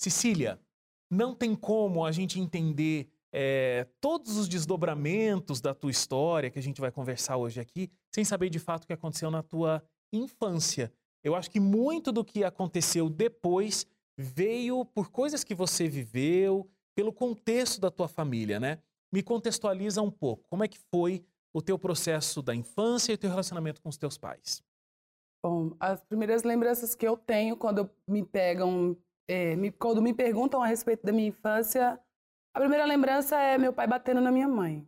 Cecília, não tem como a gente entender é, todos os desdobramentos da tua história que a gente vai conversar hoje aqui, sem saber de fato o que aconteceu na tua infância. Eu acho que muito do que aconteceu depois veio por coisas que você viveu, pelo contexto da tua família, né? Me contextualiza um pouco. Como é que foi o teu processo da infância e o teu relacionamento com os teus pais? Bom, as primeiras lembranças que eu tenho quando me pegam, é, me, quando me perguntam a respeito da minha infância, a primeira lembrança é meu pai batendo na minha mãe.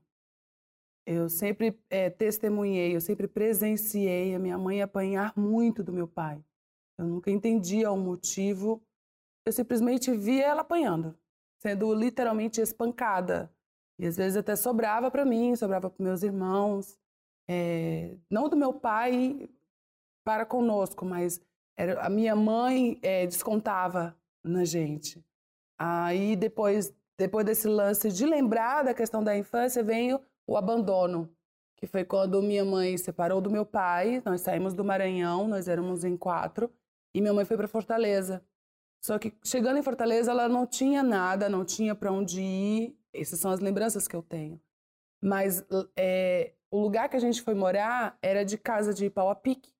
Eu sempre é, testemunhei, eu sempre presenciei a minha mãe apanhar muito do meu pai. Eu nunca entendia o motivo. Eu simplesmente via ela apanhando, sendo literalmente espancada. E às vezes até sobrava para mim, sobrava para meus irmãos. É, não do meu pai para conosco, mas era, a minha mãe é, descontava na gente. Aí depois, depois desse lance de lembrar da questão da infância, veio o abandono, que foi quando minha mãe separou do meu pai. Nós saímos do Maranhão, nós éramos em quatro, e minha mãe foi para Fortaleza. Só que chegando em Fortaleza, ela não tinha nada, não tinha para onde ir, essas são as lembranças que eu tenho. Mas é, o lugar que a gente foi morar era de casa de pau a pique.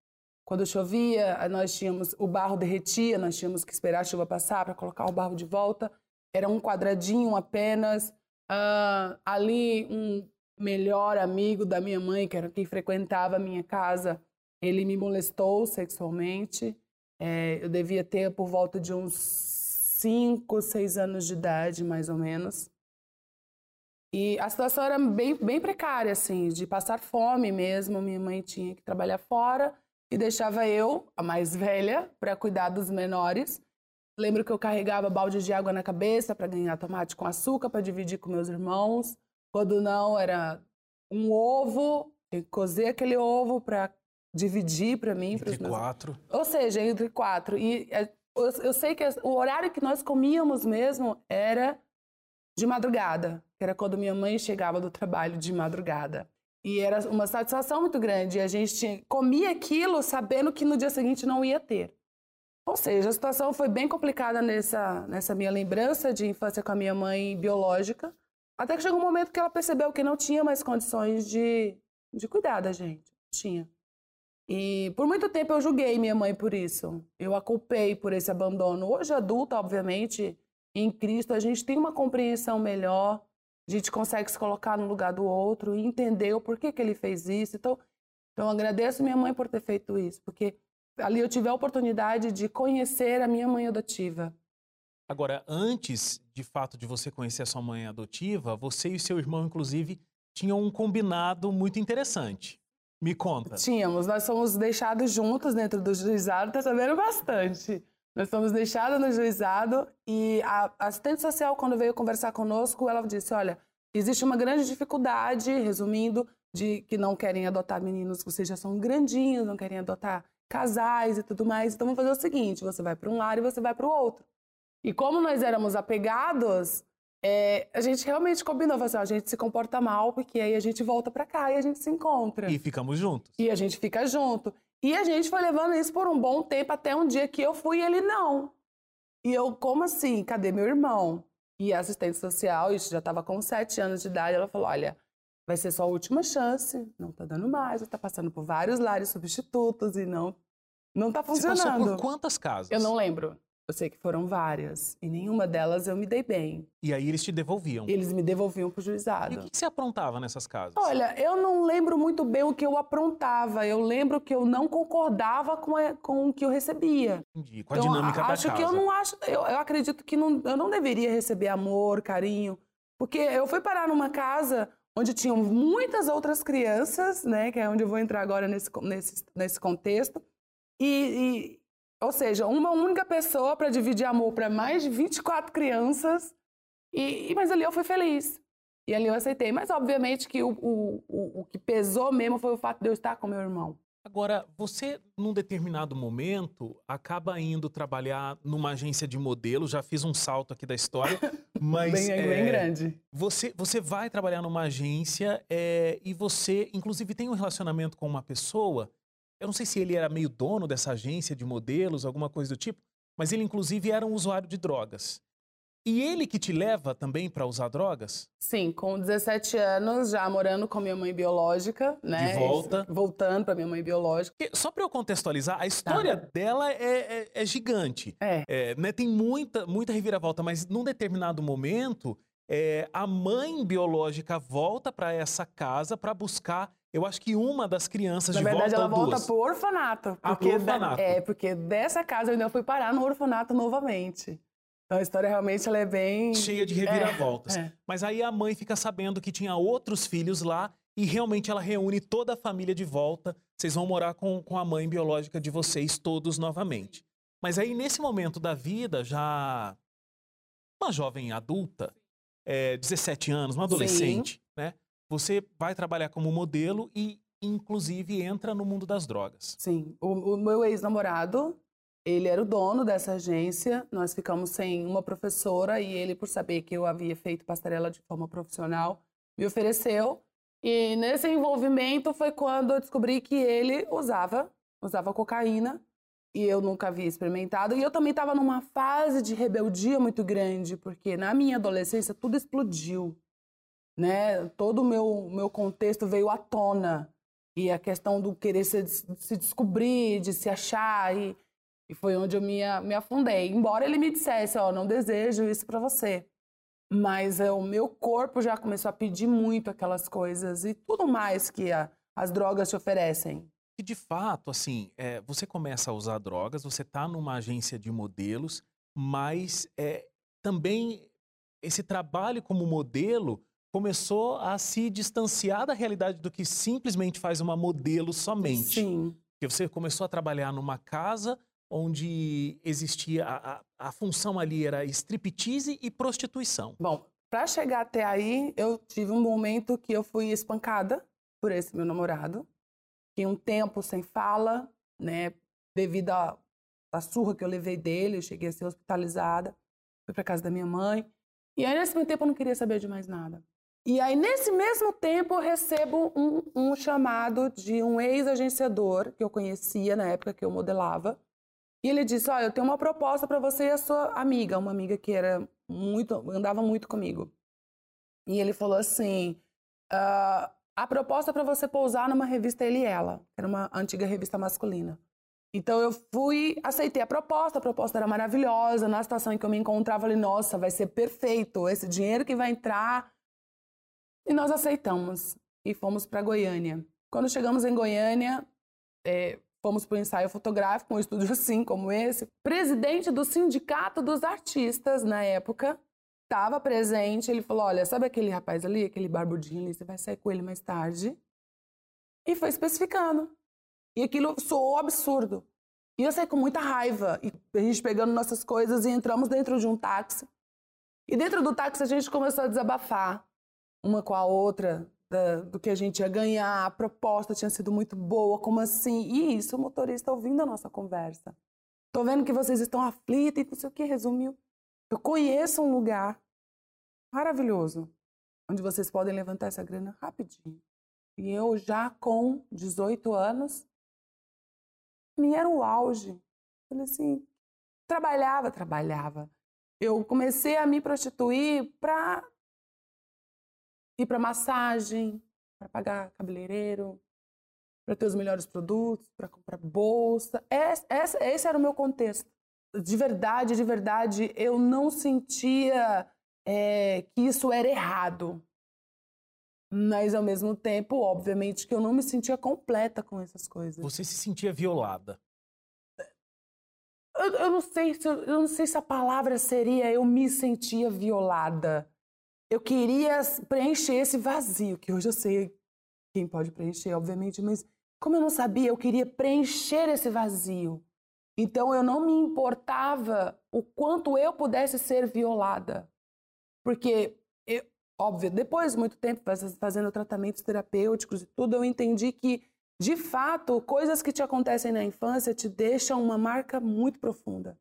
Quando chovia, nós tínhamos o barro derretia, nós tínhamos que esperar a chuva passar para colocar o barro de volta. Era um quadradinho apenas. Uh, ali, um melhor amigo da minha mãe, que era quem frequentava a minha casa, ele me molestou sexualmente. É, eu devia ter por volta de uns 5, 6 anos de idade, mais ou menos. E a situação era bem, bem precária, assim, de passar fome mesmo. Minha mãe tinha que trabalhar fora e deixava eu, a mais velha, para cuidar dos menores. Lembro que eu carregava balde de água na cabeça para ganhar tomate com açúcar para dividir com meus irmãos. Quando não, era um ovo, eu cozer aquele ovo para dividir para mim. Entre meus... quatro. Ou seja, entre quatro. E é, eu sei que o horário que nós comíamos mesmo era de madrugada, que era quando minha mãe chegava do trabalho de madrugada. E era uma satisfação muito grande. A gente comia aquilo sabendo que no dia seguinte não ia ter. Ou seja, a situação foi bem complicada nessa, nessa minha lembrança de infância com a minha mãe biológica. Até que chegou um momento que ela percebeu que não tinha mais condições de, de cuidar da gente. Tinha. E por muito tempo eu julguei minha mãe por isso. Eu a culpei por esse abandono. Hoje, adulta, obviamente, em Cristo, a gente tem uma compreensão melhor, a gente consegue se colocar no lugar do outro e entender o porquê que ele fez isso. Então, então, agradeço minha mãe por ter feito isso, porque ali eu tive a oportunidade de conhecer a minha mãe adotiva. Agora, antes de fato de você conhecer a sua mãe adotiva, você e seu irmão, inclusive, tinham um combinado muito interessante. Me conta. Tínhamos, nós fomos deixados juntos dentro do juizado, tá sabendo bastante. Nós fomos deixados no juizado e a assistente social, quando veio conversar conosco, ela disse: Olha, existe uma grande dificuldade, resumindo, de que não querem adotar meninos que vocês já são grandinhos, não querem adotar casais e tudo mais. Então, vamos fazer o seguinte: você vai para um lado e você vai para o outro. E como nós éramos apegados, é, a gente realmente combinou, assim, a gente se comporta mal, porque aí a gente volta para cá e a gente se encontra. E ficamos juntos. E a gente fica junto. E a gente foi levando isso por um bom tempo, até um dia que eu fui e ele não. E eu, como assim? Cadê meu irmão? E a assistente social, isso já estava com sete anos de idade, ela falou: olha, vai ser sua última chance, não tá dando mais, tá passando por vários lares substitutos e não, não tá funcionando. Você passou por quantas casas? Eu não lembro. Eu sei que foram várias. E nenhuma delas eu me dei bem. E aí eles te devolviam? Eles me devolviam pro juizado. E o que você aprontava nessas casas? Olha, eu não lembro muito bem o que eu aprontava. Eu lembro que eu não concordava com, a, com o que eu recebia. Entendi. Com a então, dinâmica da acho casa. que eu não acho... Eu, eu acredito que não, eu não deveria receber amor, carinho. Porque eu fui parar numa casa onde tinham muitas outras crianças, né? Que é onde eu vou entrar agora nesse, nesse, nesse contexto. e, e ou seja, uma única pessoa para dividir amor para mais de 24 crianças. E, mas ali eu fui feliz. E ali eu aceitei. Mas, obviamente, que o, o, o, o que pesou mesmo foi o fato de eu estar com meu irmão. Agora, você, num determinado momento, acaba indo trabalhar numa agência de modelo. Já fiz um salto aqui da história, mas bem, é, bem grande. Você, você vai trabalhar numa agência é, e você, inclusive, tem um relacionamento com uma pessoa eu não sei se ele era meio dono dessa agência de modelos, alguma coisa do tipo. mas ele inclusive era um usuário de drogas. E ele que te leva também para usar drogas? Sim, com 17 anos, já morando com minha mãe biológica, né? De volta. Voltando para minha mãe biológica. Porque, só para eu contextualizar, a história tá. dela é, é, é, gigante. É. é né, tem muita, muita reviravolta, mas num determinado momento, é, a mãe biológica volta para essa casa para buscar eu acho que uma das crianças Na de verdade, volta ela volta pro orfanato. Ah, pro orfanato. Da, é, porque dessa casa eu ainda fui parar no orfanato novamente. Então a história realmente ela é bem. Cheia de reviravoltas. É, é. Mas aí a mãe fica sabendo que tinha outros filhos lá e realmente ela reúne toda a família de volta. Vocês vão morar com, com a mãe biológica de vocês todos novamente. Mas aí, nesse momento da vida, já uma jovem adulta, é, 17 anos, uma adolescente, Sim. Você vai trabalhar como modelo e, inclusive, entra no mundo das drogas. Sim. O, o meu ex-namorado, ele era o dono dessa agência, nós ficamos sem uma professora e ele, por saber que eu havia feito passarela de forma profissional, me ofereceu. E nesse envolvimento foi quando eu descobri que ele usava, usava cocaína e eu nunca havia experimentado. E eu também estava numa fase de rebeldia muito grande, porque na minha adolescência tudo explodiu, né? Todo o meu, meu contexto veio à tona. E a questão do querer se, se descobrir, de se achar e e foi onde eu me, me afundei. Embora ele me dissesse, ó, oh, não desejo isso para você. Mas é, o meu corpo já começou a pedir muito aquelas coisas e tudo mais que a, as drogas te oferecem. E de fato, assim, é, você começa a usar drogas, você está numa agência de modelos, mas é, também esse trabalho como modelo começou a se distanciar da realidade do que simplesmente faz uma modelo somente. Sim. Porque você começou a trabalhar numa casa onde existia a, a, a função ali era striptease e prostituição. Bom, para chegar até aí, eu tive um momento que eu fui espancada por esse meu namorado, que um tempo sem fala, né, devido à, à surra que eu levei dele, eu cheguei a ser hospitalizada, fui para casa da minha mãe, e aí nesse tempo eu não queria saber de mais nada. E aí, nesse mesmo tempo, eu recebo um, um chamado de um ex-agenciador que eu conhecia na época que eu modelava, e ele disse: Olha, eu tenho uma proposta para você e a sua amiga, uma amiga que era muito, andava muito comigo. E ele falou assim: uh, a proposta para você pousar numa revista Ele e Ela, era uma antiga revista masculina. Então eu fui, aceitei a proposta, a proposta era maravilhosa. Na situação em que eu me encontrava, ali, nossa, vai ser perfeito, esse dinheiro que vai entrar. E nós aceitamos e fomos para Goiânia. Quando chegamos em Goiânia, é, Fomos para o ensaio fotográfico, um estúdio assim como esse. Presidente do Sindicato dos Artistas, na época, estava presente. Ele falou: Olha, sabe aquele rapaz ali, aquele barbudinho ali? Você vai sair com ele mais tarde. E foi especificando. E aquilo soou absurdo. E eu saí com muita raiva. E a gente pegando nossas coisas e entramos dentro de um táxi. E dentro do táxi a gente começou a desabafar uma com a outra da, do que a gente ia ganhar, a proposta tinha sido muito boa, como assim? E isso, o motorista ouvindo a nossa conversa. Tô vendo que vocês estão aflitos e não sei o que, resumiu. Eu conheço um lugar maravilhoso, onde vocês podem levantar essa grana rapidinho. E eu já com 18 anos, me era o auge. Falei assim, trabalhava, trabalhava. Eu comecei a me prostituir para ir para massagem, para pagar cabeleireiro, para ter os melhores produtos, para comprar bolsa. Esse, esse, era o meu contexto. De verdade, de verdade, eu não sentia é, que isso era errado. Mas, ao mesmo tempo, obviamente, que eu não me sentia completa com essas coisas. Você se sentia violada? Eu, eu, não sei se, eu não sei se a palavra seria eu me sentia violada eu queria preencher esse vazio, que hoje eu sei quem pode preencher, obviamente, mas como eu não sabia, eu queria preencher esse vazio. Então eu não me importava o quanto eu pudesse ser violada. Porque, eu, óbvio, depois de muito tempo fazendo tratamentos terapêuticos e tudo, eu entendi que, de fato, coisas que te acontecem na infância te deixam uma marca muito profunda.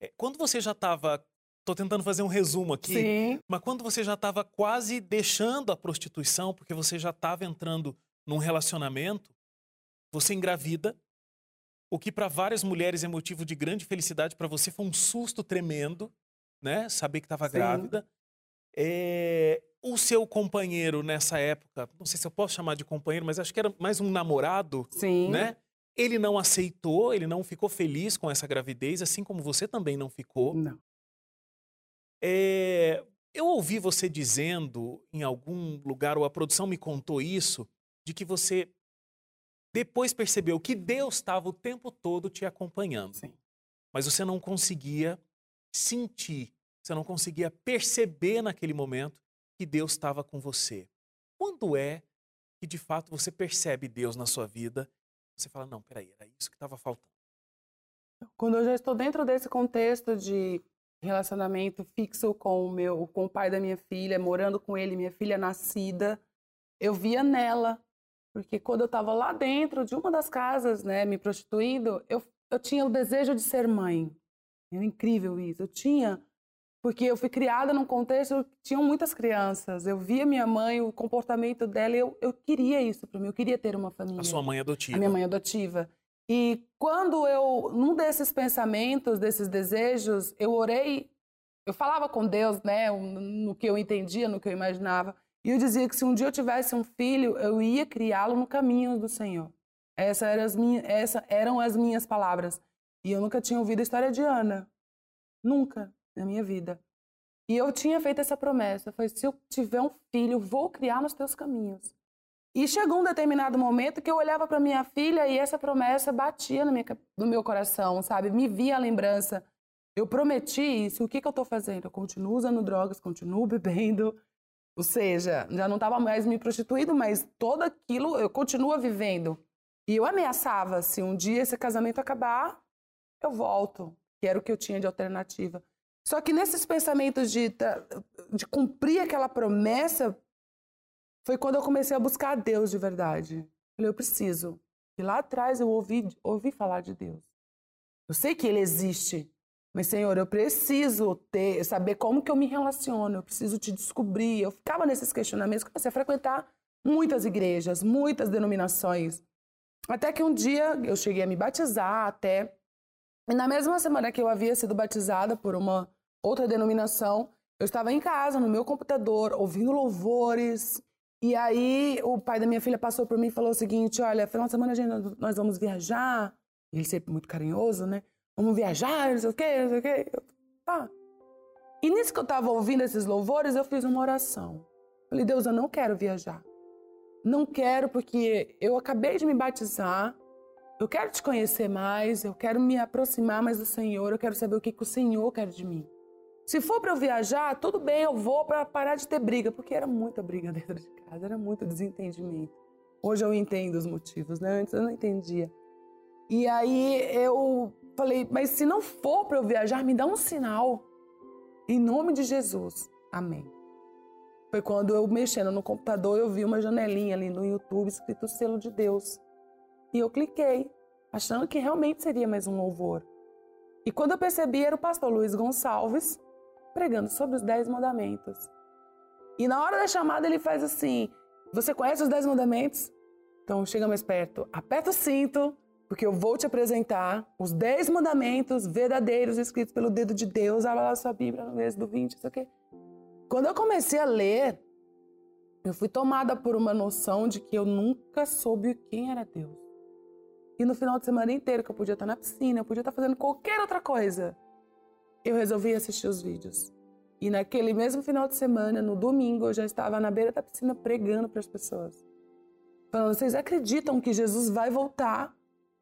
É, quando você já estava Estou tentando fazer um resumo aqui. Sim. Mas quando você já estava quase deixando a prostituição, porque você já estava entrando num relacionamento, você engravida o que para várias mulheres é motivo de grande felicidade, para você foi um susto tremendo, né? Saber que estava grávida. É, o seu companheiro nessa época, não sei se eu posso chamar de companheiro, mas acho que era mais um namorado, Sim. né? Ele não aceitou, ele não ficou feliz com essa gravidez, assim como você também não ficou. Não. É, eu ouvi você dizendo em algum lugar, ou a produção me contou isso, de que você depois percebeu que Deus estava o tempo todo te acompanhando. Sim. Mas você não conseguia sentir, você não conseguia perceber naquele momento que Deus estava com você. Quando é que de fato você percebe Deus na sua vida? Você fala, não, peraí, era isso que estava faltando. Quando eu já estou dentro desse contexto de relacionamento fixo com o meu, com o pai da minha filha, morando com ele, minha filha nascida, eu via nela, porque quando eu estava lá dentro de uma das casas, né, me prostituindo, eu, eu tinha o desejo de ser mãe. É incrível isso. Eu tinha, porque eu fui criada num contexto que tinham muitas crianças. Eu via minha mãe, o comportamento dela, eu, eu queria isso para mim. Eu queria ter uma família. A sua mãe adotiva. A minha mãe adotiva. E quando eu, num desses pensamentos, desses desejos, eu orei, eu falava com Deus, né, no que eu entendia, no que eu imaginava, e eu dizia que se um dia eu tivesse um filho, eu ia criá-lo no caminho do Senhor. Essa eram as minhas, essa eram as minhas palavras. E eu nunca tinha ouvido a história de Ana. Nunca na minha vida. E eu tinha feito essa promessa. Foi, se eu tiver um filho, vou criar nos teus caminhos. E chegou um determinado momento que eu olhava para minha filha e essa promessa batia no, minha, no meu coração, sabe? Me via a lembrança. Eu prometi isso, o que, que eu estou fazendo? Eu continuo usando drogas, continuo bebendo. Ou seja, já não estava mais me prostituindo, mas todo aquilo eu continuo vivendo. E eu ameaçava, se um dia esse casamento acabar, eu volto, que era o que eu tinha de alternativa. Só que nesses pensamentos de, de cumprir aquela promessa, foi quando eu comecei a buscar a Deus de verdade. Falei, eu preciso. E lá atrás eu ouvi, ouvi falar de Deus. Eu sei que Ele existe, mas Senhor, eu preciso ter, saber como que eu me relaciono, eu preciso te descobrir. Eu ficava nesses questionamentos, comecei a frequentar muitas igrejas, muitas denominações. Até que um dia eu cheguei a me batizar até. E na mesma semana que eu havia sido batizada por uma outra denominação, eu estava em casa, no meu computador, ouvindo louvores, e aí o pai da minha filha passou por mim e falou o seguinte: olha, final de semana gente, nós vamos viajar. Ele sempre muito carinhoso, né? Vamos viajar, não sei o quê, não sei o quê. Tá. E nisso que eu estava ouvindo esses louvores, eu fiz uma oração. Falei, Deus, eu não quero viajar. Não quero porque eu acabei de me batizar. Eu quero te conhecer mais, eu quero me aproximar mais do Senhor, eu quero saber o que, que o Senhor quer de mim. Se for para eu viajar, tudo bem, eu vou para parar de ter briga, porque era muita briga dentro de casa, era muito desentendimento. Hoje eu entendo os motivos, né? Antes eu não entendia. E aí eu falei, mas se não for para eu viajar, me dá um sinal. Em nome de Jesus. Amém. Foi quando eu mexendo no computador, eu vi uma janelinha ali no YouTube escrito selo de Deus. E eu cliquei, achando que realmente seria mais um louvor. E quando eu percebi, era o pastor Luiz Gonçalves pregando sobre os Dez Mandamentos. E na hora da chamada ele faz assim: Você conhece os Dez Mandamentos? Então chega mais perto, aperta o cinto, porque eu vou te apresentar os Dez Mandamentos verdadeiros escritos pelo dedo de Deus. Abra lá sua Bíblia no mês do 20, isso aqui. Quando eu comecei a ler, eu fui tomada por uma noção de que eu nunca soube quem era Deus. E no final de semana inteiro, que eu podia estar na piscina, eu podia estar fazendo qualquer outra coisa, eu resolvi assistir os vídeos. E naquele mesmo final de semana, no domingo, eu já estava na beira da piscina pregando para as pessoas. Falando, vocês acreditam que Jesus vai voltar?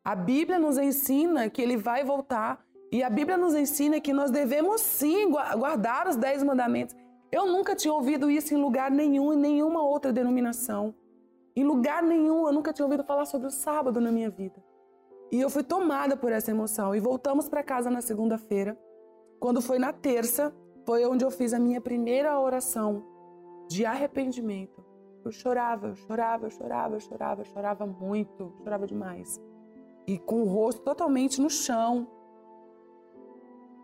A Bíblia nos ensina que ele vai voltar. E a Bíblia nos ensina que nós devemos sim guardar os dez mandamentos. Eu nunca tinha ouvido isso em lugar nenhum, em nenhuma outra denominação. Em lugar nenhum, eu nunca tinha ouvido falar sobre o sábado na minha vida. E eu fui tomada por essa emoção. E voltamos para casa na segunda-feira. Quando foi na terça, foi onde eu fiz a minha primeira oração de arrependimento. Eu chorava, eu chorava, eu chorava, eu chorava, eu chorava muito, chorava demais. E com o rosto totalmente no chão,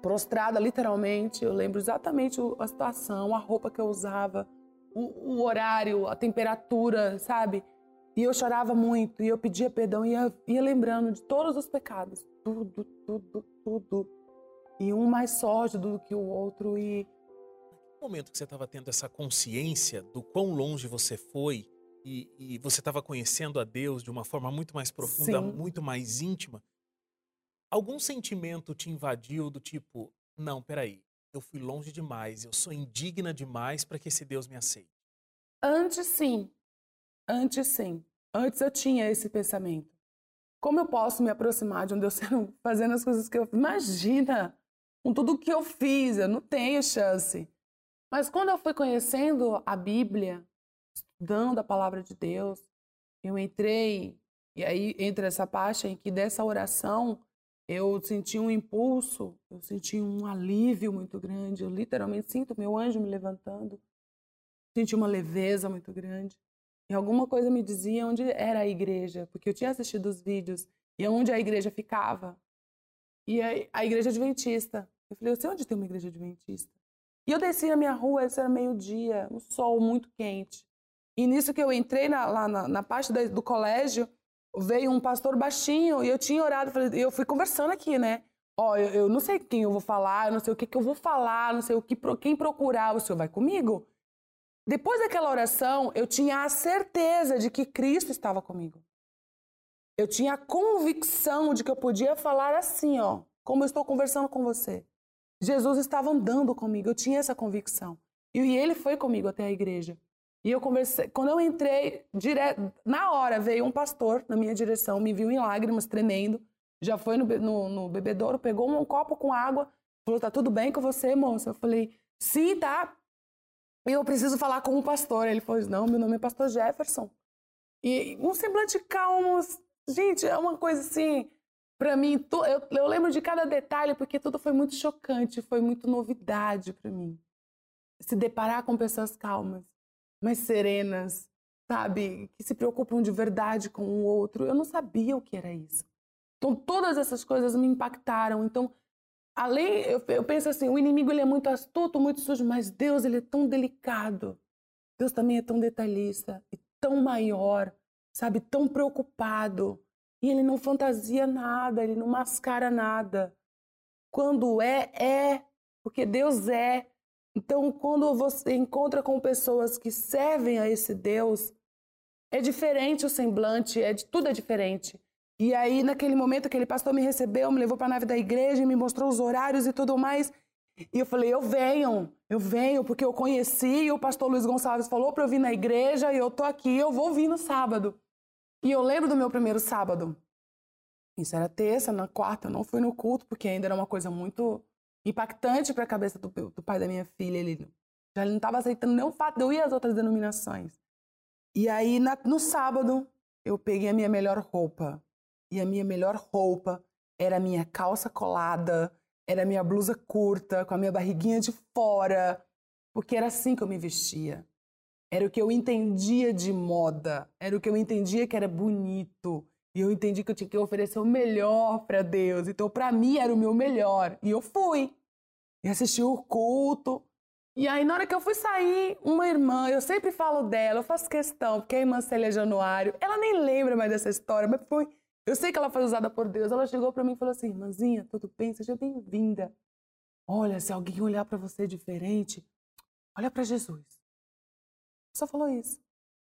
prostrada literalmente. Eu lembro exatamente a situação, a roupa que eu usava, o, o horário, a temperatura, sabe? E eu chorava muito, e eu pedia perdão, e ia, ia lembrando de todos os pecados. Tudo, tudo, tudo. E um mais sórdido do que o outro. E. No momento que você estava tendo essa consciência do quão longe você foi, e, e você estava conhecendo a Deus de uma forma muito mais profunda, Sim. muito mais íntima, algum sentimento te invadiu do tipo: não, peraí, eu fui longe demais, eu sou indigna demais para que esse Deus me aceite? Antes, sim. Antes, sim. Antes eu tinha esse pensamento. Como eu posso me aproximar de um Deus fazendo as coisas que eu Imagina! Com tudo que eu fiz, eu não tenho chance. Mas quando eu fui conhecendo a Bíblia, estudando a palavra de Deus, eu entrei, e aí entra essa parte em que dessa oração eu senti um impulso, eu senti um alívio muito grande. Eu literalmente sinto meu anjo me levantando. Senti uma leveza muito grande. E alguma coisa me dizia onde era a igreja, porque eu tinha assistido os vídeos e onde a igreja ficava. E a, a igreja adventista. Eu falei, eu sei onde tem uma igreja adventista. E eu desci na minha rua, isso era meio-dia, um sol muito quente. E nisso que eu entrei na, lá na, na parte da- do colégio, veio um pastor baixinho e eu tinha orado, falei, eu fui conversando aqui, né? Ó, eu, eu não sei quem eu vou falar, eu não sei o que, que eu vou falar, não sei o que, quem procurar, o senhor vai comigo? Depois daquela oração, eu tinha a certeza de que Cristo estava comigo. Eu tinha a convicção de que eu podia falar assim, ó, como eu estou conversando com você. Jesus estava andando comigo, eu tinha essa convicção. E ele foi comigo até a igreja. E eu conversei, quando eu entrei, direto, na hora veio um pastor na minha direção, me viu em lágrimas, tremendo. Já foi no, no, no bebedouro, pegou um copo com água, falou: Tá tudo bem com você, moça? Eu falei: Sim, tá. E eu preciso falar com o pastor. Ele falou: Não, meu nome é Pastor Jefferson. E um semblante calmo. Gente, é uma coisa assim. Pra mim, tu- eu, eu lembro de cada detalhe porque tudo foi muito chocante, foi muito novidade pra mim. Se deparar com pessoas calmas, mas serenas, sabe? Que se preocupam de verdade com o outro. Eu não sabia o que era isso. Então, todas essas coisas me impactaram. Então, além, eu, eu penso assim, o inimigo ele é muito astuto, muito sujo, mas Deus ele é tão delicado. Deus também é tão detalhista e tão maior, sabe, tão preocupado. E ele não fantasia nada, ele não mascara nada. Quando é, é, porque Deus é. Então, quando você encontra com pessoas que servem a esse Deus, é diferente o semblante, é de, tudo é diferente. E aí, naquele momento, aquele pastor me recebeu, me levou para a nave da igreja, me mostrou os horários e tudo mais. E eu falei, eu venho, eu venho, porque eu conheci, e o pastor Luiz Gonçalves falou para eu vir na igreja, e eu tô aqui, eu vou vir no sábado. E eu lembro do meu primeiro sábado. Isso era terça, na quarta eu não fui no culto, porque ainda era uma coisa muito impactante para a cabeça do, do pai da minha filha. Ele já não estava aceitando nem o fato de eu ir às outras denominações. E aí, na- no sábado, eu peguei a minha melhor roupa. E a minha melhor roupa era a minha calça colada, era a minha blusa curta, com a minha barriguinha de fora, porque era assim que eu me vestia. Era o que eu entendia de moda, era o que eu entendia que era bonito. E eu entendi que eu tinha que oferecer o melhor para Deus. Então, para mim, era o meu melhor. E eu fui. E assisti o culto. E aí, na hora que eu fui sair, uma irmã, eu sempre falo dela, eu faço questão, porque é a irmã Célia Januário, ela nem lembra mais dessa história, mas foi. Eu sei que ela foi usada por Deus. Ela chegou para mim e falou assim: Irmãzinha, tudo bem? Seja bem-vinda. Olha, se alguém olhar para você diferente, olha para Jesus. Só falou isso.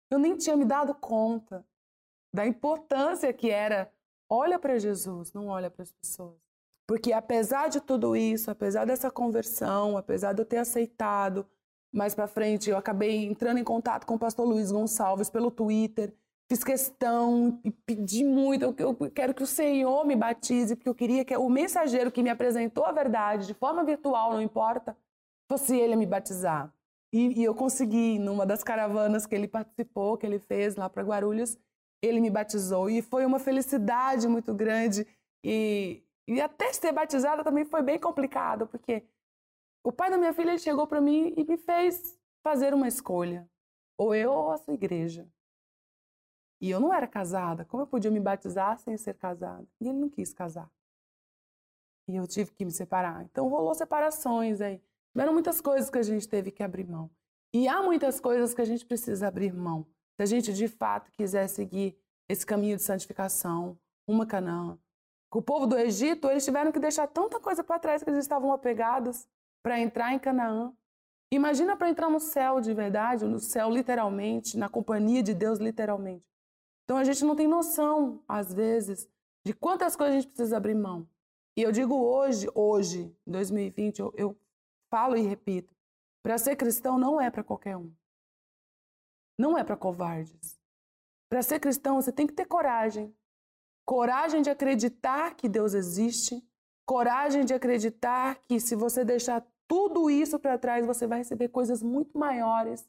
Eu nem tinha me dado conta da importância que era olha para Jesus, não olha para as pessoas. Porque apesar de tudo isso, apesar dessa conversão, apesar de eu ter aceitado, mais para frente eu acabei entrando em contato com o pastor Luiz Gonçalves pelo Twitter, fiz questão e pedi muito, eu, eu quero que o Senhor me batize, porque eu queria que o mensageiro que me apresentou a verdade de forma virtual, não importa, fosse ele a me batizar. E, e eu consegui, numa das caravanas que ele participou, que ele fez lá para Guarulhos, ele me batizou. E foi uma felicidade muito grande. E, e até ser batizada também foi bem complicado, porque o pai da minha filha chegou para mim e me fez fazer uma escolha. Ou eu ou a sua igreja. E eu não era casada. Como eu podia me batizar sem ser casada? E ele não quis casar. E eu tive que me separar. Então rolou separações aí. Tiveram muitas coisas que a gente teve que abrir mão. E há muitas coisas que a gente precisa abrir mão. Se a gente de fato quiser seguir esse caminho de santificação, uma Canaã. O povo do Egito, eles tiveram que deixar tanta coisa para trás que eles estavam apegados para entrar em Canaã. Imagina para entrar no céu de verdade, no céu literalmente, na companhia de Deus literalmente. Então a gente não tem noção, às vezes, de quantas coisas a gente precisa abrir mão. E eu digo hoje, hoje, 2020, eu, eu falo e repito, para ser cristão não é para qualquer um. Não é para covardes. Para ser cristão, você tem que ter coragem. Coragem de acreditar que Deus existe. Coragem de acreditar que se você deixar tudo isso para trás, você vai receber coisas muito maiores.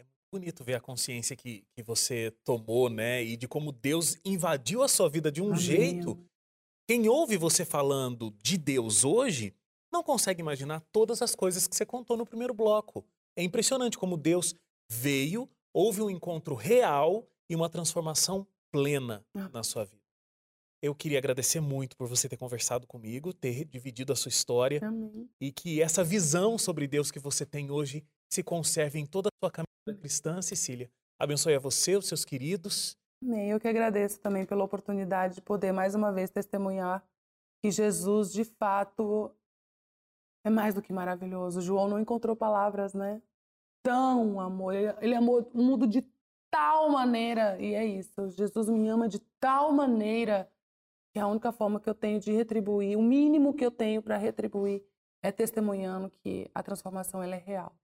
É bonito ver a consciência que, que você tomou, né? E de como Deus invadiu a sua vida de um Amém. jeito. Quem ouve você falando de Deus hoje não consegue imaginar todas as coisas que você contou no primeiro bloco. É impressionante como Deus veio, houve um encontro real e uma transformação plena ah. na sua vida. Eu queria agradecer muito por você ter conversado comigo, ter dividido a sua história Amém. e que essa visão sobre Deus que você tem hoje se conserve em toda a sua caminhada cristã, Cecília. Abençoe a você, os seus queridos. Amém. Eu que agradeço também pela oportunidade de poder mais uma vez testemunhar que Jesus, de fato, é mais do que maravilhoso. João não encontrou palavras, né? Tão amor. Ele amou o mundo de tal maneira, e é isso. Jesus me ama de tal maneira que a única forma que eu tenho de retribuir, o mínimo que eu tenho para retribuir, é testemunhando que a transformação ela é real.